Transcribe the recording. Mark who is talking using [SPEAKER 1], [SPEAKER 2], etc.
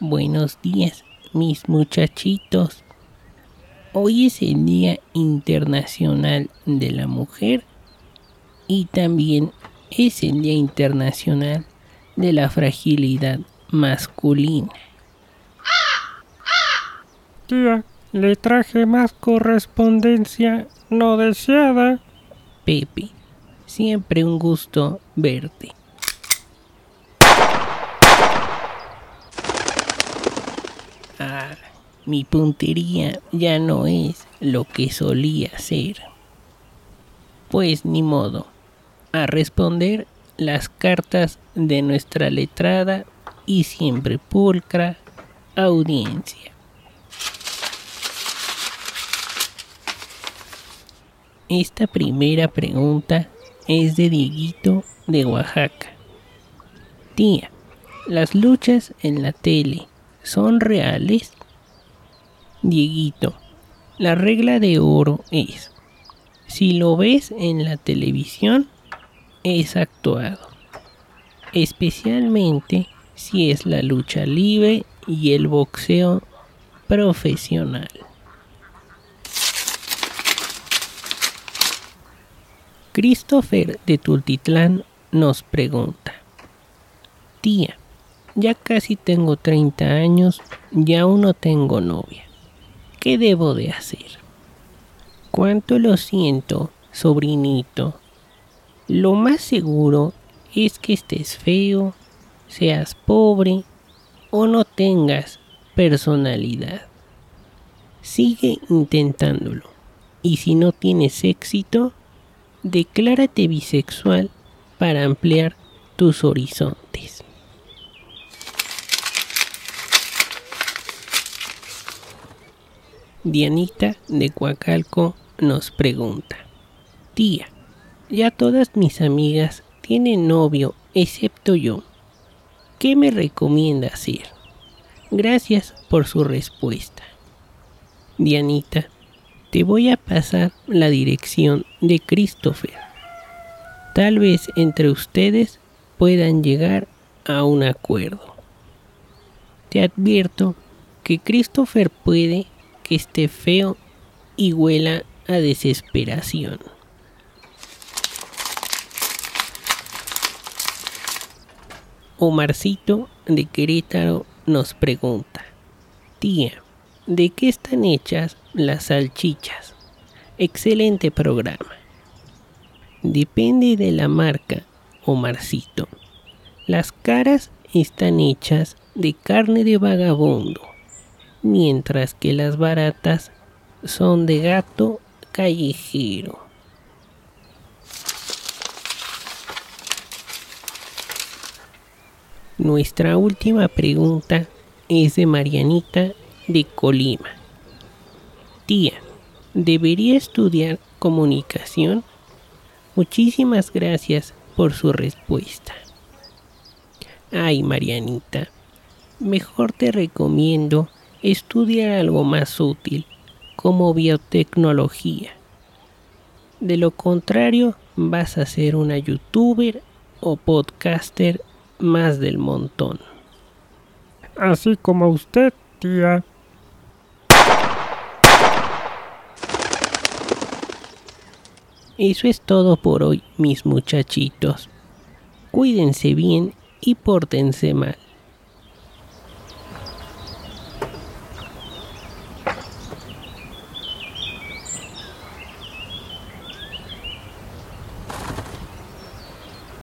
[SPEAKER 1] Buenos días, mis muchachitos. Hoy es el Día Internacional de la Mujer y también es el Día Internacional de la Fragilidad Masculina.
[SPEAKER 2] Tía, le traje más correspondencia no deseada.
[SPEAKER 1] Pepe, siempre un gusto verte. Mi puntería ya no es lo que solía ser. Pues ni modo, a responder las cartas de nuestra letrada y siempre pulcra audiencia. Esta primera pregunta es de Dieguito de Oaxaca. Tía, ¿las luchas en la tele son reales? Dieguito, la regla de oro es, si lo ves en la televisión, es actuado, especialmente si es la lucha libre y el boxeo profesional. Christopher de Tultitlán nos pregunta, tía, ya casi tengo 30 años y aún no tengo novia. ¿Qué debo de hacer? Cuánto lo siento, sobrinito. Lo más seguro es que estés feo, seas pobre o no tengas personalidad. Sigue intentándolo. Y si no tienes éxito, declárate bisexual para ampliar tus horizontes. Dianita de Coacalco nos pregunta, tía, ya todas mis amigas tienen novio excepto yo. ¿Qué me recomienda hacer? Gracias por su respuesta. Dianita, te voy a pasar la dirección de Christopher. Tal vez entre ustedes puedan llegar a un acuerdo. Te advierto que Christopher puede que esté feo y huela a desesperación. Omarcito de Querétaro nos pregunta, tía, ¿de qué están hechas las salchichas? Excelente programa. Depende de la marca, Omarcito. Las caras están hechas de carne de vagabundo mientras que las baratas son de gato callejero. Nuestra última pregunta es de Marianita de Colima. Tía, ¿debería estudiar comunicación? Muchísimas gracias por su respuesta. Ay, Marianita, mejor te recomiendo estudiar algo más útil, como biotecnología. De lo contrario, vas a ser una youtuber o podcaster más del montón.
[SPEAKER 2] Así como usted, tía.
[SPEAKER 1] Eso es todo por hoy, mis muchachitos. Cuídense bien y pórtense mal.